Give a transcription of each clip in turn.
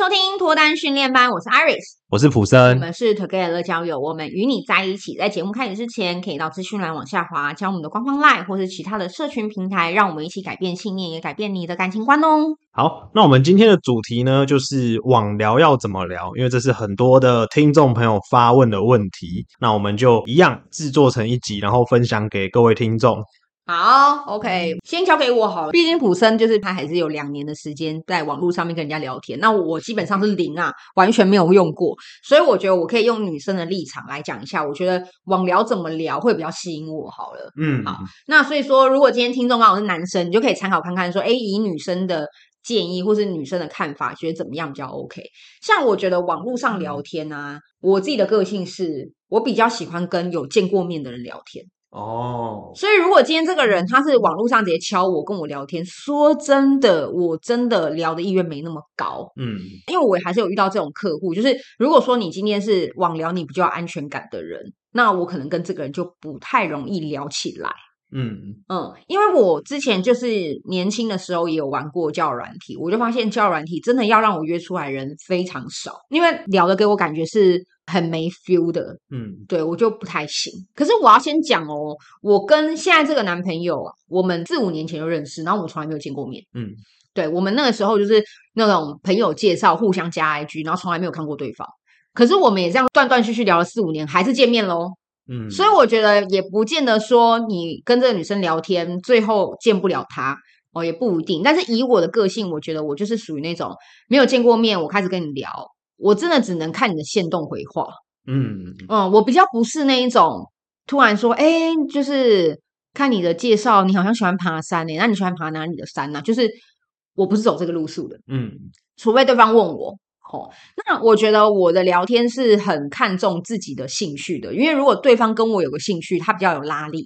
收听脱单训练班，我是 Iris，我是普森，我们是 Together 乐交友，我们与你在一起。在节目开始之前，可以到资讯栏往下滑，加我们的官方 LINE 或是其他的社群平台，让我们一起改变信念，也改变你的感情观哦。好，那我们今天的主题呢，就是网聊要怎么聊，因为这是很多的听众朋友发问的问题，那我们就一样制作成一集，然后分享给各位听众。好，OK，先交给我好了。毕竟普森就是他还是有两年的时间在网络上面跟人家聊天，那我基本上是零啊，完全没有用过，所以我觉得我可以用女生的立场来讲一下，我觉得网聊怎么聊会比较吸引我。好了，嗯，好，那所以说，如果今天听众刚好是男生，你就可以参考看看，说，哎，以女生的建议或是女生的看法，觉得怎么样比较 OK？像我觉得网络上聊天啊，嗯、我自己的个性是我比较喜欢跟有见过面的人聊天。哦，oh. 所以如果今天这个人他是网络上直接敲我跟我聊天，说真的，我真的聊的意愿没那么高，嗯，因为我还是有遇到这种客户，就是如果说你今天是网聊你比较安全感的人，那我可能跟这个人就不太容易聊起来，嗯嗯，因为我之前就是年轻的时候也有玩过交友软体，我就发现交友软体真的要让我约出来人非常少，因为聊的给我感觉是。很没 feel 的，嗯，对，我就不太行。可是我要先讲哦，我跟现在这个男朋友啊，我们四五年前就认识，然后我们从来没有见过面，嗯，对，我们那个时候就是那种朋友介绍，互相加 IG，然后从来没有看过对方。可是我们也这样断断续续聊了四五年，还是见面喽，嗯，所以我觉得也不见得说你跟这个女生聊天，最后见不了她哦，也不一定。但是以我的个性，我觉得我就是属于那种没有见过面，我开始跟你聊。我真的只能看你的限动回话，嗯嗯，我比较不是那一种突然说，哎，就是看你的介绍，你好像喜欢爬山诶，那你喜欢爬哪里的山呢？就是我不是走这个路数的，嗯，除非对方问我，哦，那我觉得我的聊天是很看重自己的兴趣的，因为如果对方跟我有个兴趣，他比较有拉力。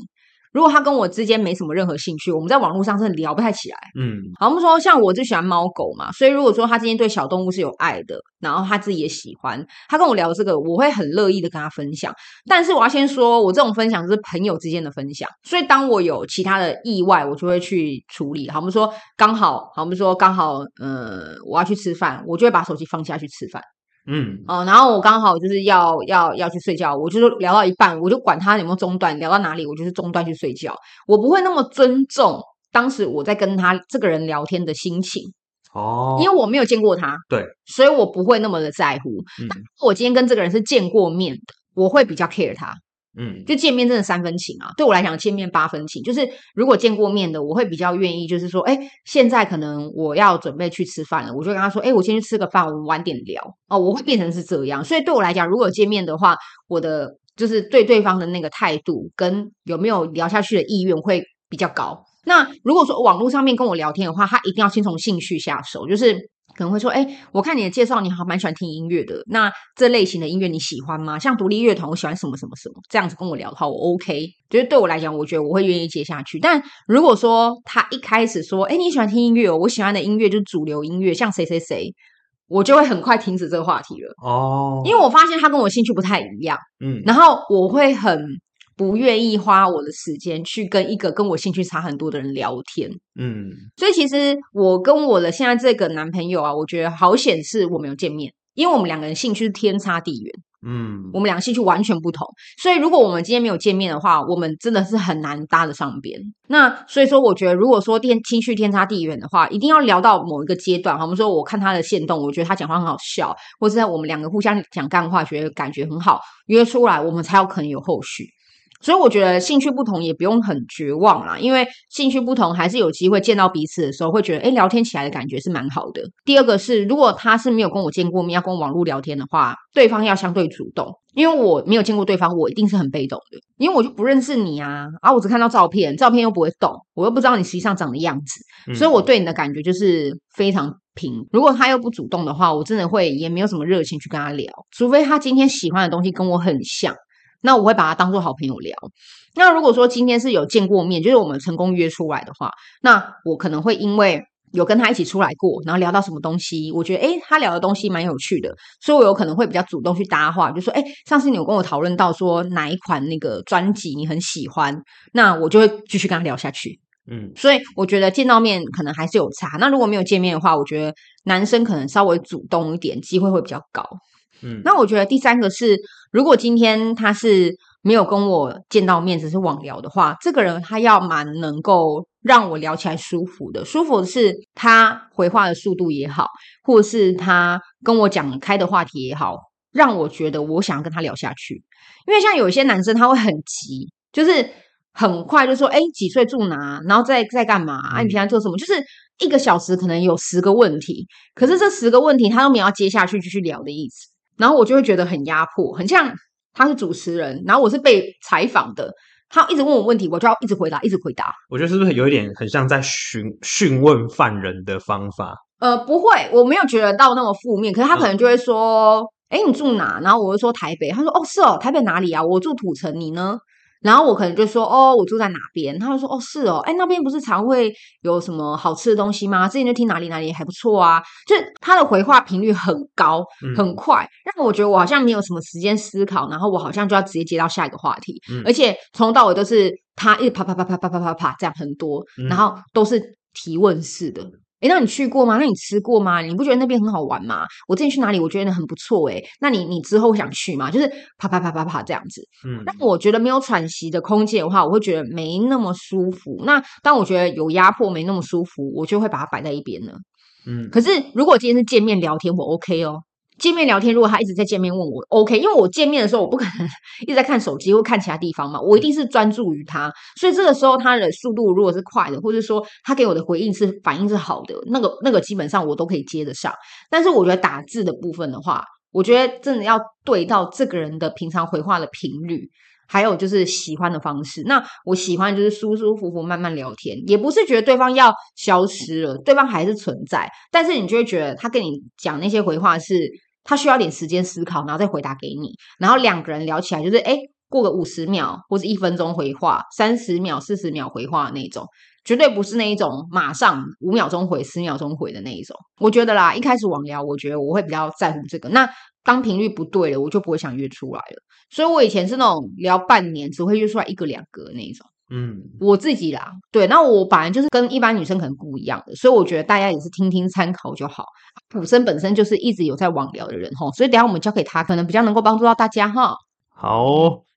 如果他跟我之间没什么任何兴趣，我们在网络上是聊不太起来。嗯，好，我们说像我就喜欢猫狗嘛，所以如果说他今天对小动物是有爱的，然后他自己也喜欢，他跟我聊这个，我会很乐意的跟他分享。但是我要先说，我这种分享是朋友之间的分享，所以当我有其他的意外，我就会去处理。好，我们说刚好，好，我们说刚好，呃，我要去吃饭，我就会把手机放下去吃饭。嗯，哦，然后我刚好就是要要要去睡觉，我就是聊到一半，我就管他有没有中断，聊到哪里我就是中断去睡觉，我不会那么尊重当时我在跟他这个人聊天的心情哦，因为我没有见过他，对，所以我不会那么的在乎。嗯，但我今天跟这个人是见过面的，我会比较 care 他。嗯，就见面真的三分情啊！对我来讲，见面八分情。就是如果见过面的，我会比较愿意，就是说，哎，现在可能我要准备去吃饭了，我就跟他说，哎，我先去吃个饭，我们晚点聊哦。我会变成是这样。所以对我来讲，如果见面的话，我的就是对对方的那个态度跟有没有聊下去的意愿会比较高。那如果说网络上面跟我聊天的话，他一定要先从兴趣下手，就是。可能会说，哎，我看你的介绍，你好，蛮喜欢听音乐的。那这类型的音乐你喜欢吗？像独立乐团，我喜欢什么什么什么。这样子跟我聊的话，我 OK。就是对我来讲，我觉得我会愿意接下去。但如果说他一开始说，哎，你喜欢听音乐哦，我喜欢的音乐就是主流音乐，像谁谁谁，我就会很快停止这个话题了。哦，因为我发现他跟我兴趣不太一样。嗯，然后我会很。不愿意花我的时间去跟一个跟我兴趣差很多的人聊天，嗯，所以其实我跟我的现在这个男朋友啊，我觉得好险是我们有见面，因为我们两个人兴趣是天差地远，嗯，我们两个兴趣完全不同，所以如果我们今天没有见面的话，我们真的是很难搭得上边。那所以说，我觉得如果说天兴趣天差地远的话，一定要聊到某一个阶段，我们说我看他的线动，我觉得他讲话很好笑，或者我们两个互相讲干话，觉得感觉很好，约出来，我们才有可能有后续。所以我觉得兴趣不同也不用很绝望啦，因为兴趣不同还是有机会见到彼此的时候，会觉得诶，聊天起来的感觉是蛮好的。第二个是，如果他是没有跟我见过面，要跟我网络聊天的话，对方要相对主动，因为我没有见过对方，我一定是很被动的，因为我就不认识你啊，啊，我只看到照片，照片又不会动，我又不知道你实际上长的样子，所以我对你的感觉就是非常平。如果他又不主动的话，我真的会也没有什么热情去跟他聊，除非他今天喜欢的东西跟我很像。那我会把他当做好朋友聊。那如果说今天是有见过面，就是我们成功约出来的话，那我可能会因为有跟他一起出来过，然后聊到什么东西，我觉得诶，他聊的东西蛮有趣的，所以我有可能会比较主动去搭话，就说诶，上次你有跟我讨论到说哪一款那个专辑你很喜欢，那我就会继续跟他聊下去。嗯，所以我觉得见到面可能还是有差。那如果没有见面的话，我觉得男生可能稍微主动一点，机会会比较高。嗯，那我觉得第三个是，如果今天他是没有跟我见到面，只是网聊的话，这个人他要蛮能够让我聊起来舒服的。舒服的是他回话的速度也好，或者是他跟我讲开的话题也好，让我觉得我想要跟他聊下去。因为像有一些男生他会很急，就是。很快就说，哎，几岁住哪？然后在在干嘛？啊，你平常做什么？就是一个小时可能有十个问题，可是这十个问题他都没有要接下去继续聊的意思。然后我就会觉得很压迫，很像他是主持人，然后我是被采访的，他一直问我问题，我就要一直回答，一直回答。我觉得是不是有一点很像在询询问犯人的方法？呃，不会，我没有觉得到那么负面。可是他可能就会说，哎，你住哪？然后我就说台北。他说，哦，是哦，台北哪里啊？我住土城，你呢？然后我可能就说哦，我住在哪边？他就说哦，是哦，哎，那边不是常会有什么好吃的东西吗？之前就听哪里哪里还不错啊，就是他的回话频率很高，很快，让我觉得我好像没有什么时间思考，然后我好像就要直接接到下一个话题，而且从头到尾都是他一直啪啪啪啪啪啪啪啪这样很多，然后都是提问式的。诶，那你去过吗？那你吃过吗？你不觉得那边很好玩吗？我之前去哪里？我觉得很不错诶。那你你之后想去吗？就是啪啪啪啪啪这样子。嗯，那我觉得没有喘息的空间的话，我会觉得没那么舒服。那当我觉得有压迫，没那么舒服，我就会把它摆在一边了。嗯，可是如果今天是见面聊天，我 OK 哦。见面聊天，如果他一直在见面问我，OK，因为我见面的时候我不可能一直在看手机或看其他地方嘛，我一定是专注于他，所以这个时候他的速度如果是快的，或者说他给我的回应是反应是好的，那个那个基本上我都可以接得上。但是我觉得打字的部分的话，我觉得真的要对到这个人的平常回话的频率。还有就是喜欢的方式，那我喜欢就是舒舒服服慢慢聊天，也不是觉得对方要消失了，对方还是存在，但是你就会觉得他跟你讲那些回话是，他需要点时间思考，然后再回答给你，然后两个人聊起来就是，诶，过个五十秒或者一分钟回话，三十秒、四十秒回话的那种，绝对不是那一种马上五秒钟回、十秒钟回的那一种。我觉得啦，一开始网聊，我觉得我会比较在乎这个。那当频率不对了，我就不会想约出来了。所以我以前是那种聊半年只会约出来一个两个那一种。嗯，我自己啦，对，那我本来就是跟一般女生可能不一样的，所以我觉得大家也是听听参考就好。普生本身就是一直有在网聊的人哈，所以等下我们交给他，可能比较能够帮助到大家哈。好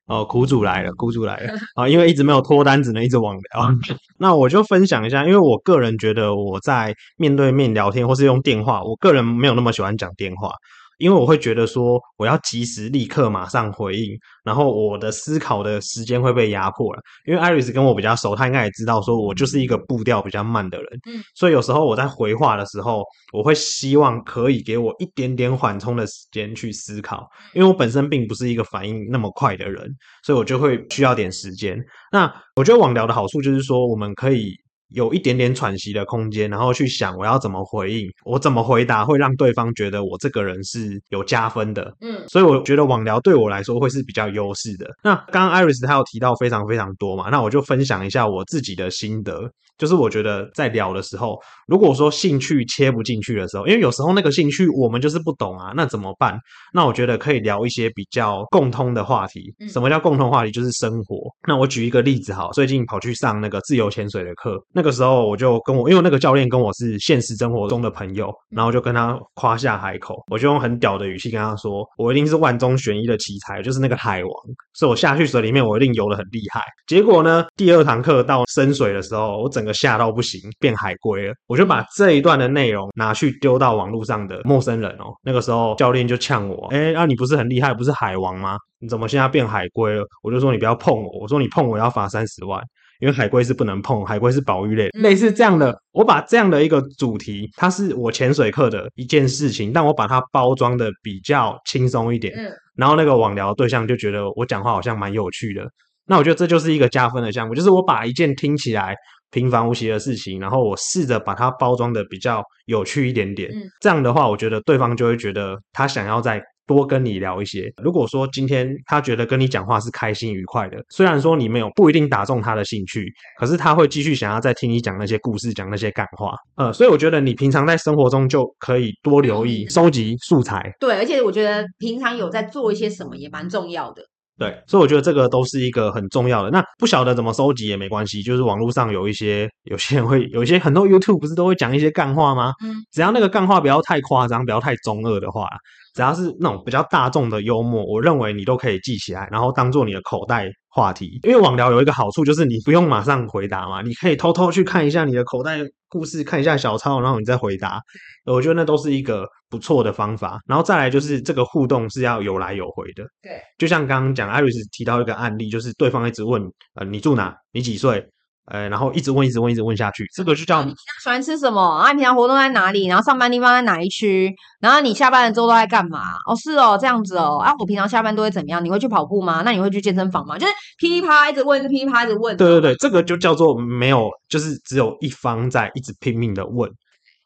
哦，苦主来了，苦主来了啊！因为一直没有脱单，只能一直网聊。那我就分享一下，因为我个人觉得我在面对面聊天或是用电话，我个人没有那么喜欢讲电话。因为我会觉得说，我要及时、立刻、马上回应，然后我的思考的时间会被压迫了。因为 Iris 跟我比较熟，他应该也知道，说我就是一个步调比较慢的人。嗯，所以有时候我在回话的时候，我会希望可以给我一点点缓冲的时间去思考，因为我本身并不是一个反应那么快的人，所以我就会需要点时间。那我觉得网聊的好处就是说，我们可以。有一点点喘息的空间，然后去想我要怎么回应，我怎么回答会让对方觉得我这个人是有加分的。嗯，所以我觉得网聊对我来说会是比较优势的。那刚刚 Iris 她有提到非常非常多嘛，那我就分享一下我自己的心得。就是我觉得在聊的时候，如果说兴趣切不进去的时候，因为有时候那个兴趣我们就是不懂啊，那怎么办？那我觉得可以聊一些比较共通的话题。什么叫共通话题？就是生活。那我举一个例子哈，最近跑去上那个自由潜水的课，那个时候我就跟我，因为那个教练跟我是现实生活中的朋友，然后就跟他夸下海口，我就用很屌的语气跟他说，我一定是万中选一的奇才，就是那个海王，所以我下去水里面我一定游得很厉害。结果呢，第二堂课到深水的时候，我整个吓到不行，变海龟了。我就把这一段的内容拿去丢到网络上的陌生人哦。那个时候教练就呛我：“哎，那你不是很厉害，不是海王吗？你怎么现在变海龟了？”我就说：“你不要碰我。”我说：“你碰我要罚三十万，因为海龟是不能碰，海龟是保育类。”类似这样的，我把这样的一个主题，它是我潜水课的一件事情，但我把它包装的比较轻松一点。嗯然后那个网聊对象就觉得我讲话好像蛮有趣的。那我觉得这就是一个加分的项目，就是我把一件听起来平凡无奇的事情，然后我试着把它包装的比较有趣一点点。嗯，这样的话，我觉得对方就会觉得他想要再多跟你聊一些。如果说今天他觉得跟你讲话是开心愉快的，虽然说你没有不一定打中他的兴趣，可是他会继续想要再听你讲那些故事，讲那些干话。呃，所以我觉得你平常在生活中就可以多留意，收集素材。对，而且我觉得平常有在做一些什么也蛮重要的。对，所以我觉得这个都是一个很重要的。那不晓得怎么收集也没关系，就是网络上有一些有些人会 有一些很多 YouTube 不是都会讲一些干话吗？嗯，只要那个干话不要太夸张，不要太中二的话，只要是那种比较大众的幽默，我认为你都可以记起来，然后当做你的口袋话题。因为网聊有一个好处就是你不用马上回答嘛，你可以偷偷去看一下你的口袋故事，看一下小抄，然后你再回答。我觉得那都是一个不错的方法。然后再来就是这个互动是要有来有回的。对，就像刚刚讲艾瑞斯提到一个案例，就是对方一直问，呃，你住哪？你几岁？呃，然后一直问，一直问，一直问下去，这个就叫你喜欢吃什么？啊，你平常活动在哪里？然后上班地方在哪一区？然后你下班了之后都在干嘛？哦，是哦，这样子哦。啊，我平常下班都会怎么样？你会去跑步吗？那你会去健身房吗？就是噼啪一直问，噼啪一直问。对对对，这个就叫做没有，就是只有一方在一直拼命的问。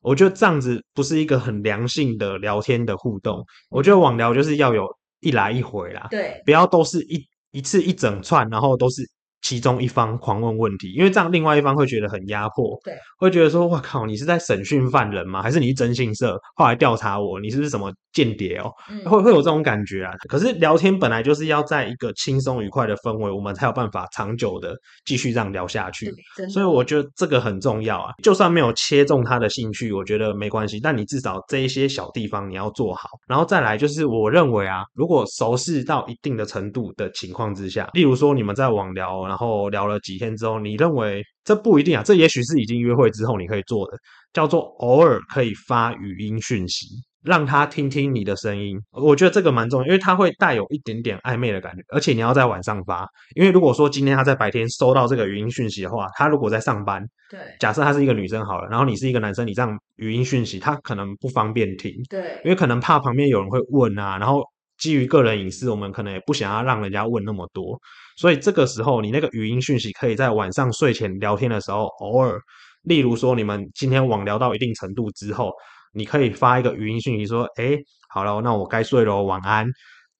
我觉得这样子不是一个很良性的聊天的互动。我觉得网聊就是要有一来一回啦，对，不要都是一一次一整串，然后都是。其中一方狂问问题，因为这样另外一方会觉得很压迫，对，会觉得说：“我靠，你是在审讯犯人吗？还是你是征信社，后来调查我？你是不是什么间谍哦？”嗯、会会有这种感觉啊。可是聊天本来就是要在一个轻松愉快的氛围，我们才有办法长久的继续这样聊下去。所以我觉得这个很重要啊。就算没有切中他的兴趣，我觉得没关系。但你至少这一些小地方你要做好。然后再来就是，我认为啊，如果熟识到一定的程度的情况之下，例如说你们在网聊。然后聊了几天之后，你认为这不一定啊？这也许是已经约会之后你可以做的，叫做偶尔可以发语音讯息，让他听听你的声音。我觉得这个蛮重要，因为他会带有一点点暧昧的感觉，而且你要在晚上发，因为如果说今天他在白天收到这个语音讯息的话，他如果在上班，对，假设他是一个女生好了，然后你是一个男生，你这样语音讯息，他可能不方便听，对，因为可能怕旁边有人会问啊，然后。基于个人隐私，我们可能也不想要让人家问那么多，所以这个时候你那个语音讯息可以在晚上睡前聊天的时候，偶尔，例如说你们今天网聊到一定程度之后，你可以发一个语音讯息说：“诶，好了，那我该睡了，晚安。”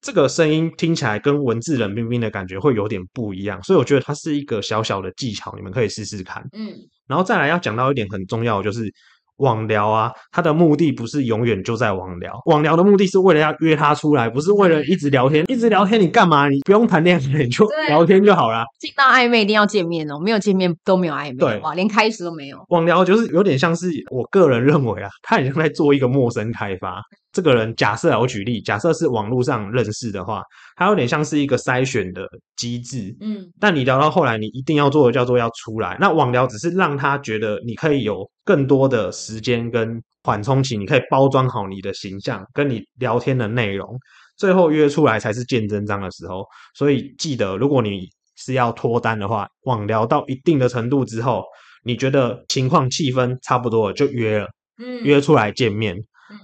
这个声音听起来跟文字冷冰冰的感觉会有点不一样，所以我觉得它是一个小小的技巧，你们可以试试看。嗯，然后再来要讲到一点很重要就是。网聊啊，他的目的不是永远就在网聊。网聊的目的是为了要约他出来，不是为了一直聊天。一直聊天你干嘛？你不用谈恋爱，你就聊天就好啦。进到暧昧一定要见面哦，没有见面都没有暧昧。对，哇，连开始都没有。网聊就是有点像是我个人认为啊，他很像在做一个陌生开发。这个人假设我举例，假设是网络上认识的话，他有点像是一个筛选的机制。嗯，但你聊到后来，你一定要做的叫做要出来。那网聊只是让他觉得你可以有更多的时间跟缓冲期，你可以包装好你的形象，跟你聊天的内容，最后约出来才是见真章的时候。所以记得，如果你是要脱单的话，网聊到一定的程度之后，你觉得情况气氛差不多了，就约了，嗯，约出来见面。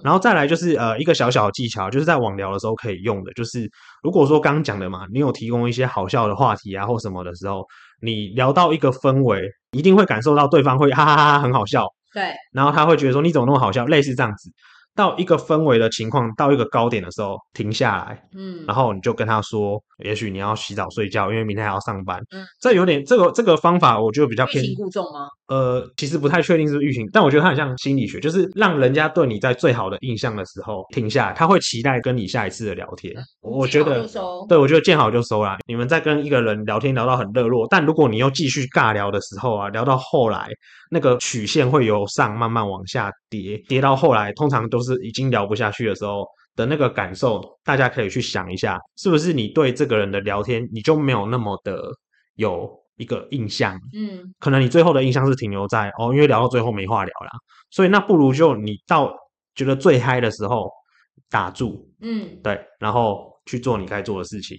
然后再来就是呃一个小小的技巧，就是在网聊的时候可以用的，就是如果说刚刚讲的嘛，你有提供一些好笑的话题啊或什么的时候，你聊到一个氛围，一定会感受到对方会哈哈哈哈很好笑，对，然后他会觉得说你怎么那么好笑，类似这样子。到一个氛围的情况，到一个高点的时候，停下来，嗯，然后你就跟他说，也许你要洗澡睡觉，因为明天还要上班，嗯，这有点这个这个方法，我觉得比较偏欲擒故纵吗？呃，其实不太确定是不是欲擒，但我觉得它很像心理学，就是让人家对你在最好的印象的时候停下来，他会期待跟你下一次的聊天。我觉得，对，我觉得见好就收啦。你们在跟一个人聊天聊到很热络，但如果你又继续尬聊的时候啊，聊到后来那个曲线会由上慢慢往下跌，跌到后来通常都是。已经聊不下去的时候的那个感受，大家可以去想一下，是不是你对这个人的聊天，你就没有那么的有一个印象？嗯，可能你最后的印象是停留在哦，因为聊到最后没话聊了，所以那不如就你到觉得最嗨的时候打住，嗯，对，然后去做你该做的事情。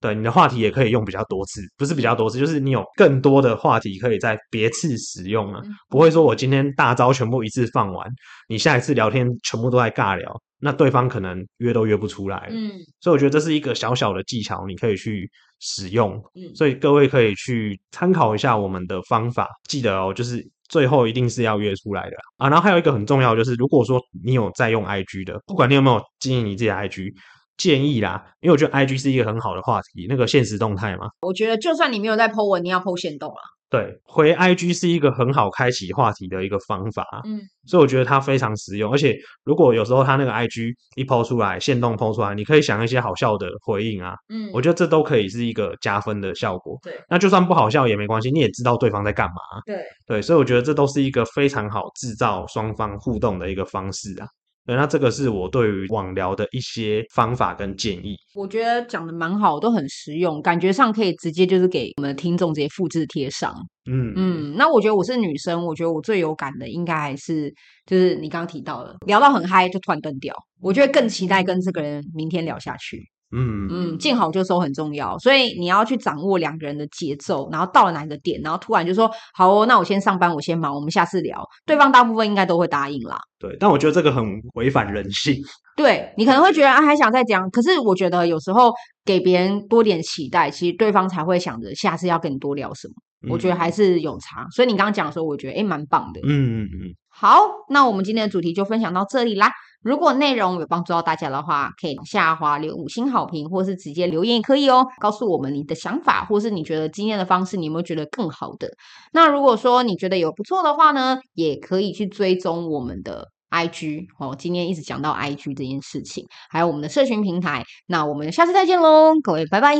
对，你的话题也可以用比较多次，不是比较多次，就是你有更多的话题可以在别次使用啊，不会说我今天大招全部一次放完，你下一次聊天全部都在尬聊，那对方可能约都约不出来。嗯，所以我觉得这是一个小小的技巧，你可以去使用。嗯，所以各位可以去参考一下我们的方法，记得哦，就是最后一定是要约出来的啊。然后还有一个很重要，就是如果说你有在用 IG 的，不管你有没有经营你自己的 IG。建议啦，因为我觉得 IG 是一个很好的话题，那个现实动态嘛。我觉得就算你没有在 po 文，你要 po 现动啊。对，回 IG 是一个很好开启话题的一个方法，嗯，所以我觉得它非常实用。而且如果有时候它那个 IG 一 po 出来，现动 po 出来，你可以想一些好笑的回应啊，嗯，我觉得这都可以是一个加分的效果。对，那就算不好笑也没关系，你也知道对方在干嘛。对，对，所以我觉得这都是一个非常好制造双方互动的一个方式啊。对，那这个是我对于网聊的一些方法跟建议。我觉得讲的蛮好，都很实用，感觉上可以直接就是给我们的听众直接复制贴上。嗯嗯，那我觉得我是女生，我觉得我最有感的应该还是就是你刚刚提到的，聊到很嗨就突然断掉，我觉得更期待跟这个人明天聊下去。嗯嗯，见好就收很重要，所以你要去掌握两个人的节奏，然后到了哪个点，然后突然就说好哦，那我先上班，我先忙，我们下次聊。对方大部分应该都会答应啦。对，但我觉得这个很违反人性。对，你可能会觉得啊，还想再讲，可是我觉得有时候给别人多点期待，其实对方才会想着下次要跟你多聊什么。嗯、我觉得还是有差，所以你刚刚讲的时候，我觉得诶蛮棒的。嗯嗯嗯。好，那我们今天的主题就分享到这里啦。如果内容有帮助到大家的话，可以下滑留五星好评，或是直接留言也可以哦，告诉我们你的想法，或是你觉得今天的方式，你有没有觉得更好的？那如果说你觉得有不错的话呢，也可以去追踪我们的 IG 哦。今天一直讲到 IG 这件事情，还有我们的社群平台。那我们下次再见喽，各位，拜拜。